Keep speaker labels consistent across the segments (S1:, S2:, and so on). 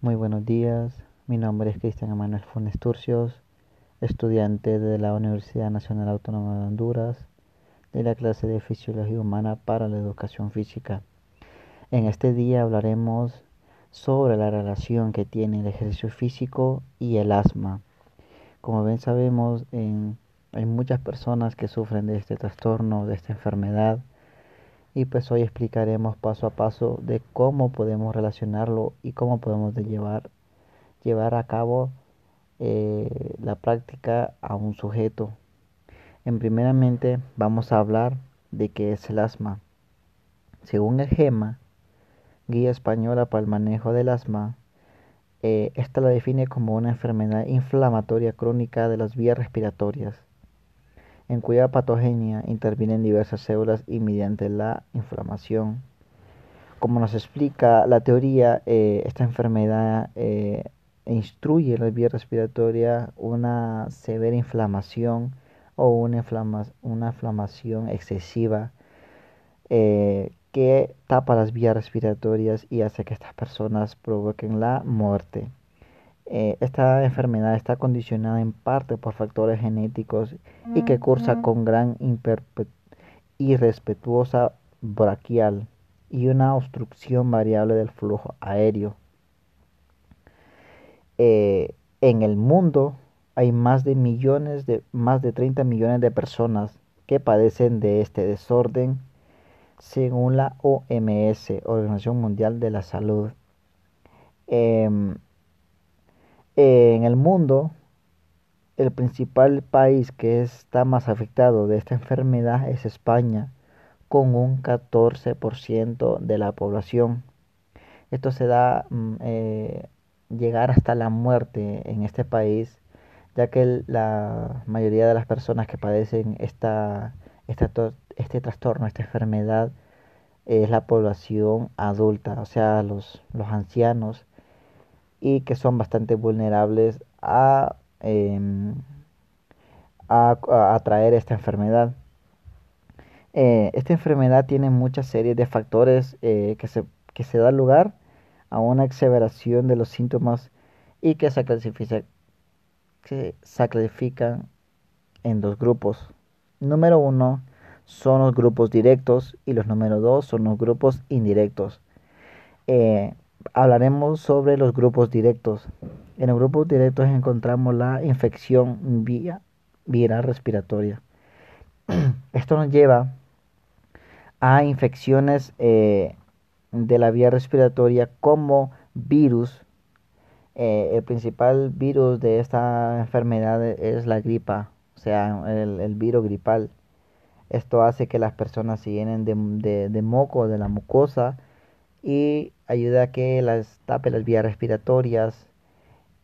S1: Muy buenos días, mi nombre es Cristian Emanuel Funes Turcios, estudiante de la Universidad Nacional Autónoma de Honduras, de la clase de Fisiología Humana para la Educación Física. En este día hablaremos sobre la relación que tiene el ejercicio físico y el asma. Como bien sabemos, hay muchas personas que sufren de este trastorno, de esta enfermedad, y pues hoy explicaremos paso a paso de cómo podemos relacionarlo y cómo podemos llevar, llevar a cabo eh, la práctica a un sujeto. En primeramente vamos a hablar de qué es el asma. Según el GEMA, Guía Española para el Manejo del Asma, eh, esta la define como una enfermedad inflamatoria crónica de las vías respiratorias en cuya patogenia intervienen diversas células y mediante la inflamación. Como nos explica la teoría, eh, esta enfermedad eh, instruye en la vía respiratoria una severa inflamación o una, inflamación excesiva eh, que tapa las vías respiratorias y hace que estas personas provoquen la muerte. Eh, esta enfermedad está condicionada en parte por factores genéticos y que cursa con gran irrespetuosa braquial y una obstrucción variable del flujo aéreo. Eh, en el mundo hay más de millones de más de 30 millones de personas que padecen de este desorden según la OMS, Organización Mundial de la Salud. Em, en el mundo, el principal país que está más afectado de esta enfermedad es España, con un 14% de la población. Esto se da mm, eh, llegar hasta la muerte en este país, ya que la mayoría de las personas que padecen esta, este trastorno, esta enfermedad, es la población adulta, o sea, los, los ancianos y que son bastante vulnerables a, em, a, atraer esta enfermedad. Eh, esta enfermedad tiene muchas series de factores eh, que, se, que se da lugar a una exageración de los síntomas y que se, clasifica, que se clasifican en dos grupos. Número uno son los grupos directos y los número dos son los grupos indirectos. Eh, hablaremos sobre los grupos directos. En los grupos directos encontramos la infección vía viral respiratoria. Esto nos lleva a infecciones eh, de la vía respiratoria como virus. Eh, el principal virus de esta enfermedad es la gripa, o sea, el, virus gripal. Esto hace que las personas se llenen de, de moco, de la mucosa, y ayuda a que las tape las vías respiratorias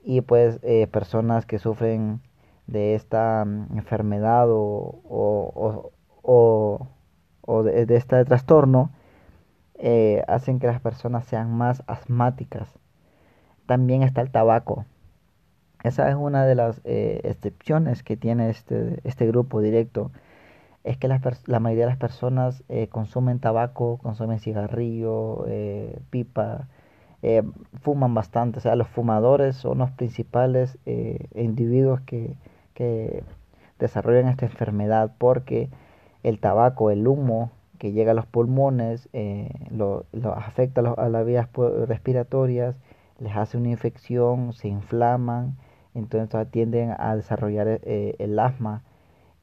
S1: y pues eh, personas que sufren de esta mm, enfermedad o, o, o, o de, este trastorno eh, hacen que las personas sean más asmáticas. También está el tabaco. Esa es una de las eh, excepciones que tiene este, este grupo directo es que la, la mayoría de las personas eh, consumen tabaco, consumen cigarrillo, eh, pipa, eh, fuman bastante. O sea, los fumadores son los principales individuos que, que, desarrollan esta enfermedad porque el tabaco, el humo que llega a los pulmones, lo, afecta a, las vías respiratorias, les hace una infección, se inflaman, entonces tienden a desarrollar el asma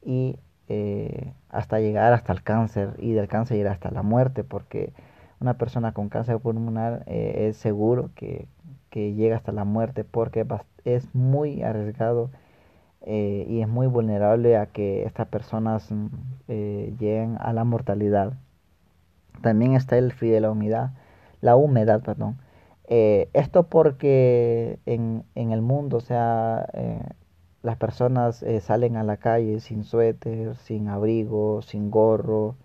S1: y eh, hasta llegar hasta el cáncer y del cáncer llegar hasta la muerte, porque una persona con cáncer pulmonar eh, es seguro que, que, llega hasta la muerte porque es muy arriesgado eh, y es muy vulnerable a que estas personas mm, lleguen a la mortalidad. También está el frío de la humedad, la humedad, perdón. esto porque en, en, el mundo, o sea, las personas eh, salen a la calle sin suéter, sin abrigo, sin gorro,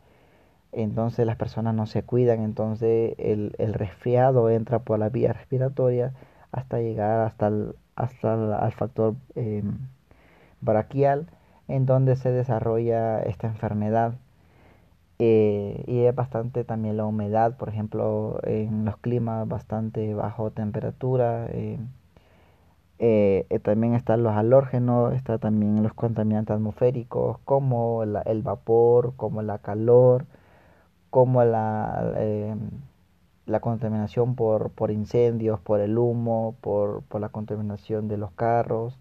S1: entonces las personas no se cuidan, entonces el, el resfriado entra por la vía respiratoria hasta llegar hasta el, hasta el, factor eh, braquial, en donde se desarrolla esta enfermedad. Eh, y es bastante también la humedad, por ejemplo, en los climas bastante bajo temperatura. Eh, eh, también están los halógenos, está también los contaminantes atmosféricos, como el vapor, como la calor, como la, la contaminación por, por, incendios, por el humo, por, por, la contaminación de los carros,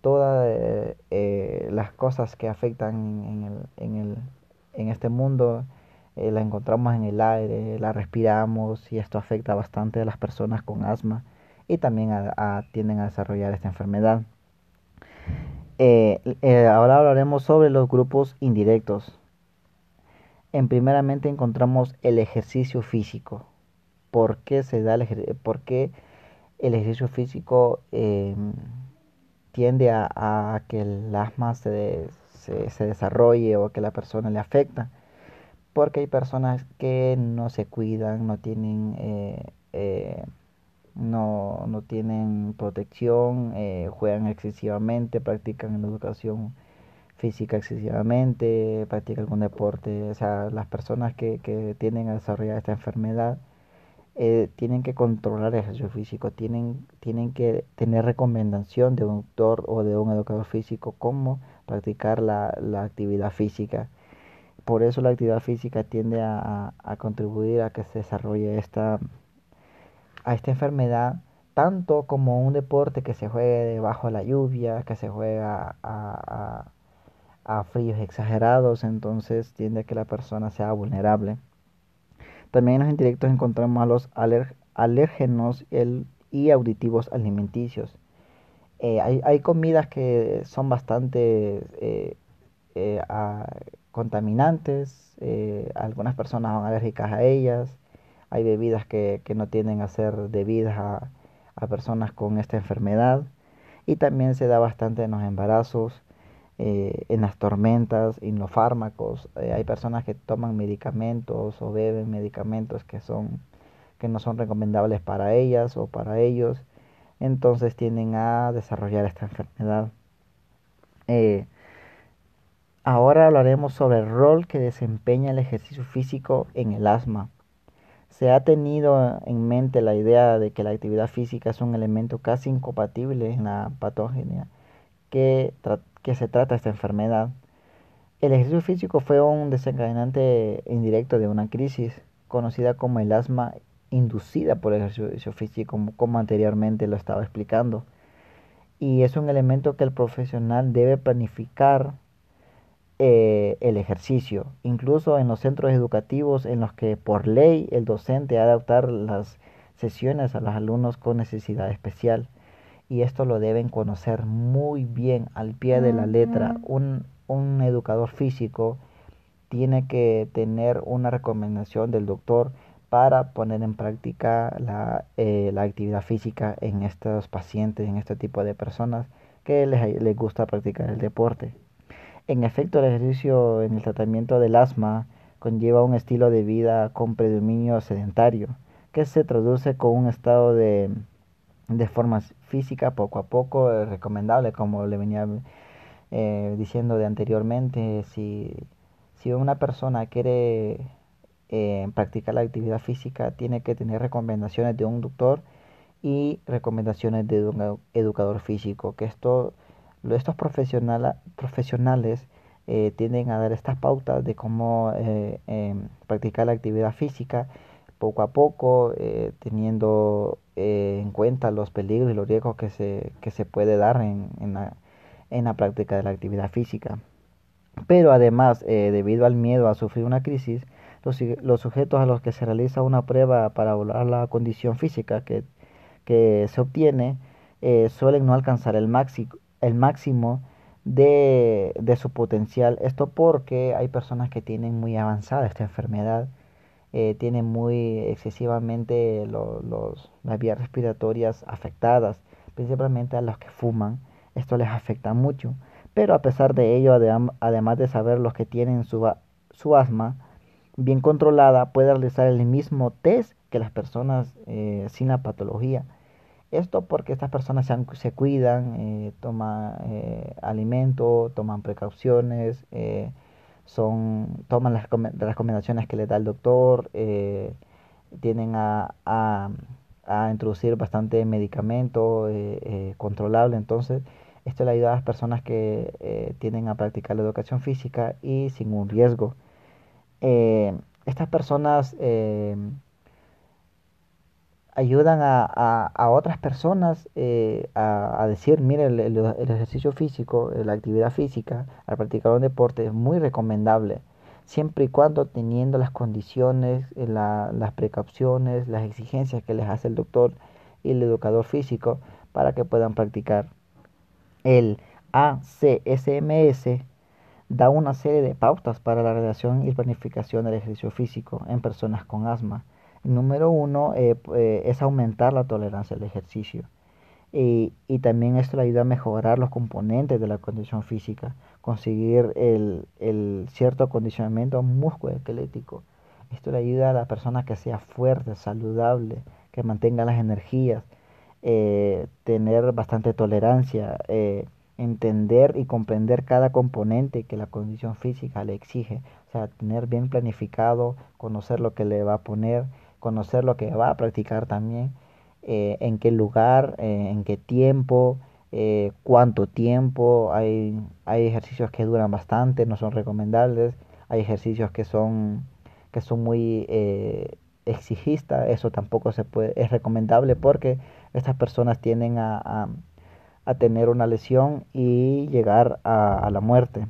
S1: todas las cosas que afectan en el, en el en este mundo eh, la encontramos en el aire, la respiramos y esto afecta bastante a las personas con asma y también a, tienden a desarrollar esta enfermedad. Eh, eh, ahora hablaremos sobre los grupos indirectos. En primeramente encontramos el ejercicio físico. ¿Por qué se da el, por qué el ejercicio físico em, tiende a, que el asma se, se, desarrolle o que la persona le afecta. Porque hay personas que no se cuidan, no tienen, eh, no, no, tienen protección, eh, juegan excesivamente, practican educación física excesivamente, practican algún deporte. O sea, las personas que, que tienden a desarrollar esta enfermedad tienen que controlar el ejercicio físico, tienen, tienen que tener recomendación de un doctor o de un educador físico como practicar la, la actividad física. Por eso la actividad física tiende a, a, contribuir a que se desarrolle esta, a esta enfermedad, tanto como un deporte que se juegue debajo de la lluvia, que se juega a, a, a fríos exagerados, entonces tiende a que la persona sea vulnerable. También en los indirectos encontramos a los alérgenos el, y auditivos alimenticios. Eh, hay, hay, comidas que son bastante eh, eh, contaminantes, algunas personas son alérgicas a ellas, hay bebidas que, que no tienden a ser debidas a, a, personas con esta enfermedad y también se da bastante en los embarazos, en las tormentas, en los fármacos. hay personas que toman medicamentos o beben medicamentos que, son, que no son recomendables para ellas o para ellos entonces tienden a desarrollar esta enfermedad. Eh, ahora hablaremos sobre el rol que desempeña el ejercicio físico en el asma. Se ha tenido en mente la idea de que la actividad física es un elemento casi incompatible en la patogenia que, que se trata esta enfermedad. El ejercicio físico fue un desencadenante indirecto de una crisis conocida como el asma inducida por el ejercicio físico, como, anteriormente lo estaba explicando. Y es un elemento que el profesional debe planificar eh, el ejercicio, incluso en los centros educativos en los que por ley el docente ha de adaptar las sesiones a los alumnos con necesidad especial. Y esto lo deben conocer muy bien al pie de la letra. Un, un educador físico tiene que tener una recomendación del doctor para poner en práctica la, eh, la, actividad física en estos pacientes, en este tipo de personas que les, les gusta practicar el deporte. En efecto, el ejercicio en el tratamiento del asma conlleva un estilo de vida con predominio sedentario, que se traduce con un estado de, de forma física poco a poco eh, recomendable, como le venía eh, diciendo de anteriormente, si, si una persona quiere eh, practicar la actividad física tiene que tener recomendaciones de un doctor y recomendaciones de un educador físico, que esto, estos profesionales eh, tienden a dar estas pautas de cómo eh, em, practicar la actividad física poco a poco, teniendo en cuenta los peligros y los riesgos que se, que se puede dar en, en, la, en la práctica de la actividad física. Pero además, debido al miedo a sufrir una crisis, los, sujetos a los que se realiza una prueba para evaluar la condición física que, se obtiene eh, suelen no alcanzar el, el máximo de, su potencial. Esto porque hay personas que tienen muy avanzada esta enfermedad, eh, tienen muy excesivamente los, las vías respiratorias afectadas, principalmente a los que fuman. Esto les afecta mucho. Pero a pesar de ello, además de saber los que tienen su, su asma, bien controlada puede realizar el mismo test que las personas eh, sin la patología. Esto porque estas personas se, cuidan, eh, toman eh, alimento, toman precauciones, son, toman las recomendaciones que les da el doctor, eh, tienen a, a, introducir bastante medicamento eh, eh, controlable, entonces esto le ayuda a las personas que tienen a practicar la educación física y sin un riesgo. estas personas ayudan a, a, otras personas eh, a, decir, mire, el, ejercicio físico, la actividad física, al practicar un deporte es muy recomendable, siempre y cuando teniendo las condiciones, eh, las precauciones, las exigencias que les hace el doctor y el educador físico para que puedan practicar. El ACSMS da una serie de pautas para la relación y planificación del ejercicio físico en personas con asma Número uno eh, eh, es aumentar la tolerancia al ejercicio. Y, y, también esto le ayuda a mejorar los componentes de la condición física, conseguir el, el cierto acondicionamiento musculoesquelético. Esto le ayuda a la persona que sea fuerte, saludable, que mantenga las energías, eh, tener bastante tolerancia, entender y comprender cada componente que la condición física le exige. O sea, tener bien planificado, conocer lo que le va a poner conocer lo que va a practicar también, eh, en qué lugar, eh, en qué tiempo, eh, cuánto tiempo. Hay, hay ejercicios que duran bastante, no son recomendables. Hay ejercicios que son, que son muy exigistas, eso tampoco se puede, es recomendable porque estas personas tienden a, a, tener una lesión y llegar a, la muerte.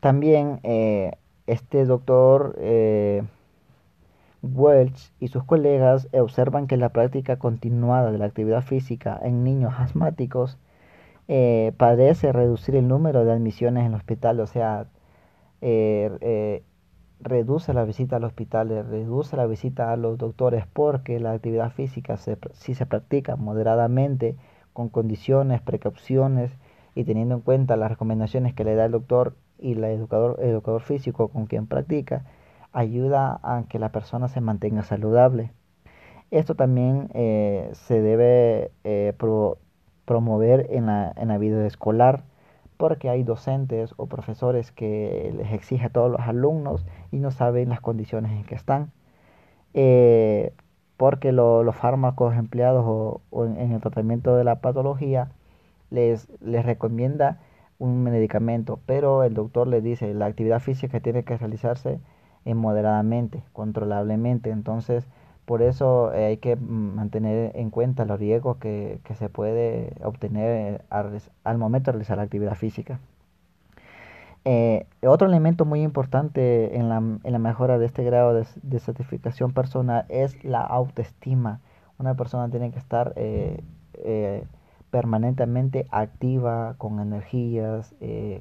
S1: también este doctor Welch y sus colegas observan que la práctica continuada de la actividad física en niños asmáticos eh, parece reducir el número de admisiones en el hospital, o sea, eh, eh, reduce la visita al hospital, reduce la visita a los doctores porque la actividad física, si se practica moderadamente, con condiciones, precauciones y teniendo en cuenta las recomendaciones que le da el doctor y el educador físico con quien practica, ayuda a que la persona se mantenga saludable. Esto también eh, se debe eh, promover en la, en la, vida escolar porque hay docentes o profesores que les exige a todos los alumnos y no saben las condiciones en que están. Eh, porque los fármacos empleados o, en, el tratamiento de la patología les, les recomienda un medicamento, pero el doctor le dice la actividad física tiene que realizarse moderadamente, controlablemente. Entonces, por eso eh, hay que mantener en cuenta los riesgos que, se puede obtener eh, al, momento de realizar la actividad física. Eh, otro elemento muy importante en la, en la, mejora de este grado de, de, certificación personal es la autoestima. Una persona tiene que estar permanentemente activa, con energías,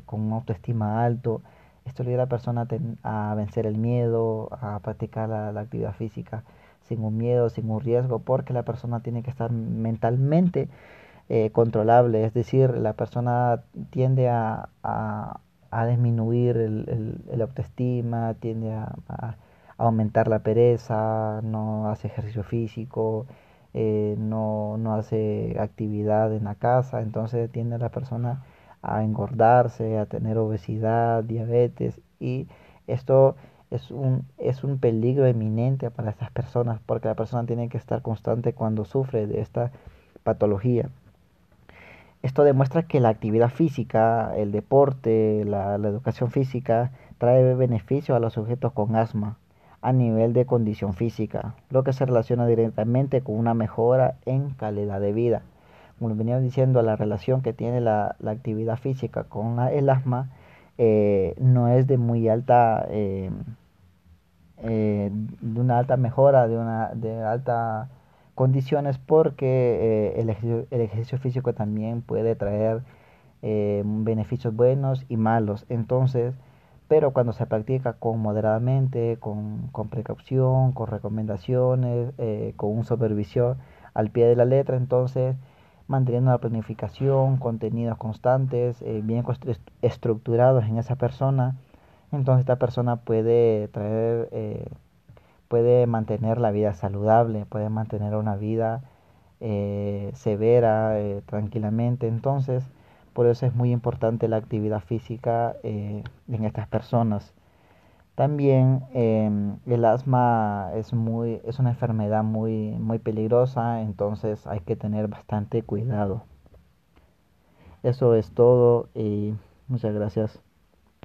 S1: con autoestima alto, esto le ayuda a la persona a, vencer el miedo, a practicar la, actividad física sin un miedo, sin un riesgo, porque la persona tiene que estar mentalmente eh, controlable, es decir, la persona tiende a, disminuir el, autoestima, tiende a, aumentar la pereza, no hace ejercicio físico, eh, no, no hace actividad en la casa, entonces tiende a la persona a engordarse, a tener obesidad, diabetes y esto es un, es un peligro eminente para estas personas porque la persona tiene que estar constante cuando sufre de esta patología. Esto demuestra que la actividad física, el deporte, la, la educación física trae beneficio a los sujetos con asma a nivel de condición física, lo que se relaciona directamente con una mejora en calidad de vida como les venía diciendo, la relación que tiene la, actividad física con el asma eh, no es de muy alta, eh, eh, de una alta mejora, de una de alta condiciones, porque el ejercicio, el, ejercicio, físico también puede traer beneficios buenos y malos. Entonces, pero cuando se practica con moderadamente, con, con precaución, con recomendaciones, con un supervisor al pie de la letra, entonces manteniendo la planificación, contenidos constantes, eh, bien estructurados en esa persona, entonces esta persona puede traer, eh, puede mantener la vida saludable, puede mantener una vida eh, severa tranquilamente. Entonces, Por eso es muy importante la actividad física en estas personas. También em, el asma es, muy, es una enfermedad muy, muy peligrosa, entonces hay que tener bastante cuidado. Eso es todo y muchas gracias.